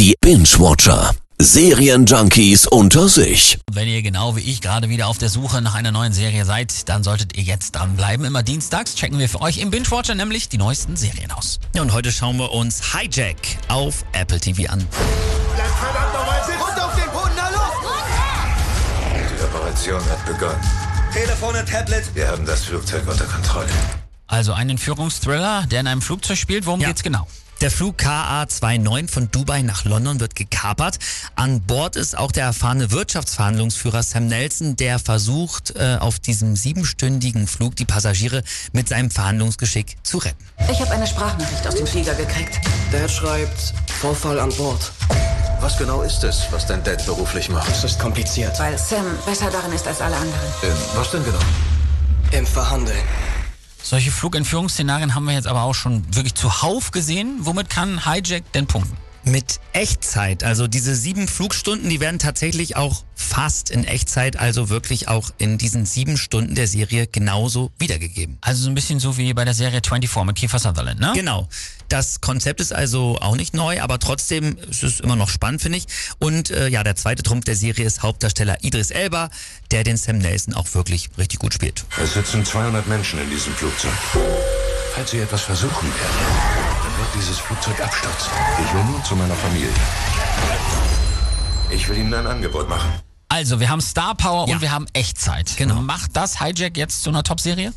Die Binge-Watcher. Serienjunkies unter sich. Wenn ihr genau wie ich gerade wieder auf der Suche nach einer neuen Serie seid, dann solltet ihr jetzt dranbleiben. Immer dienstags checken wir für euch im Binge-Watcher nämlich die neuesten Serien aus. Und heute schauen wir uns Hijack auf Apple TV an. Bleibt verdammt nochmal sitzen! Runter auf den Boden, na los! Die Operation hat begonnen. Telefon und Tablet. Wir haben das Flugzeug unter Kontrolle. Also ein Entführungsthriller, der in einem Flugzeug spielt. Worum Ja. geht's genau? Der Flug KA29 von Dubai nach London wird gekapert. An Bord ist auch der erfahrene Wirtschaftsverhandlungsführer Sam Nelson, der versucht, äh, auf diesem siebenstündigen Flug die Passagiere mit seinem Verhandlungsgeschick zu retten. Ich habe eine Sprachnachricht aus dem Flieger gekriegt. Dad schreibt Vorfall an Bord. Was genau ist es, was dein Dad beruflich macht? Es ist kompliziert. Weil Sam besser darin ist als alle anderen. Ähm, was denn genau? Im Verhandeln. Solche Flugentführungsszenarien haben wir jetzt aber auch schon wirklich zuhauf gesehen. Womit kann Hijack denn punkten? Mit Echtzeit, also diese sieben Flugstunden, die werden tatsächlich auch fast in Echtzeit, also wirklich auch in diesen sieben Stunden der Serie genauso wiedergegeben. Also so ein bisschen so wie bei der Serie 24 mit Kiefer Sutherland, ne? Genau. Das Konzept ist also auch nicht neu, aber trotzdem ist es immer noch spannend, finde ich. Und äh, ja, der zweite Trumpf der Serie ist Hauptdarsteller Idris Elba, der den Sam Nelson auch wirklich richtig gut spielt. Es sitzen 200 Menschen in diesem Flugzeug. Falls sie etwas versuchen werden, Flugzeug abstürzen. Ich will nur zu meiner Familie. Ich will ihnen ein Angebot machen. Also, wir haben Star Power Ja. und wir haben Echtzeit. Genau. Macht das Hijack jetzt zu einer Top-Serie?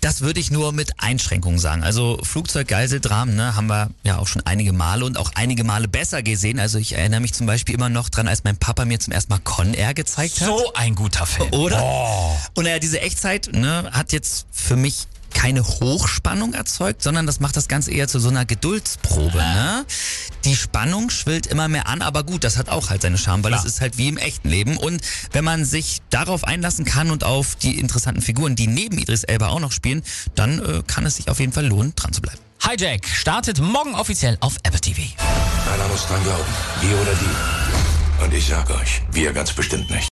Das würde ich nur mit Einschränkungen sagen. Also Flugzeuggeiseldramen ne, haben wir ja auch schon einige Male und auch einige Male besser gesehen. Also ich erinnere mich zum Beispiel immer noch dran, als mein Papa mir zum ersten Mal Con Air gezeigt hat. So ein guter Film. Oder? Oh. Und naja, diese Echtzeit ne, hat jetzt für mich keine Hochspannung erzeugt, sondern das macht das Ganze eher zu so einer Geduldsprobe. Ne? Die Spannung schwillt immer mehr an, aber gut, das hat auch halt seine Charme, weil es ist halt wie im echten Leben. Und wenn man sich darauf einlassen kann und auf die interessanten Figuren, die neben Idris Elba auch noch spielen, dann äh, kann es sich auf jeden Fall lohnen, dran zu bleiben. Hijack startet morgen offiziell auf Apple TV. Einer muss dran glauben. Die oder die. Und ich sag euch, wir ganz bestimmt nicht.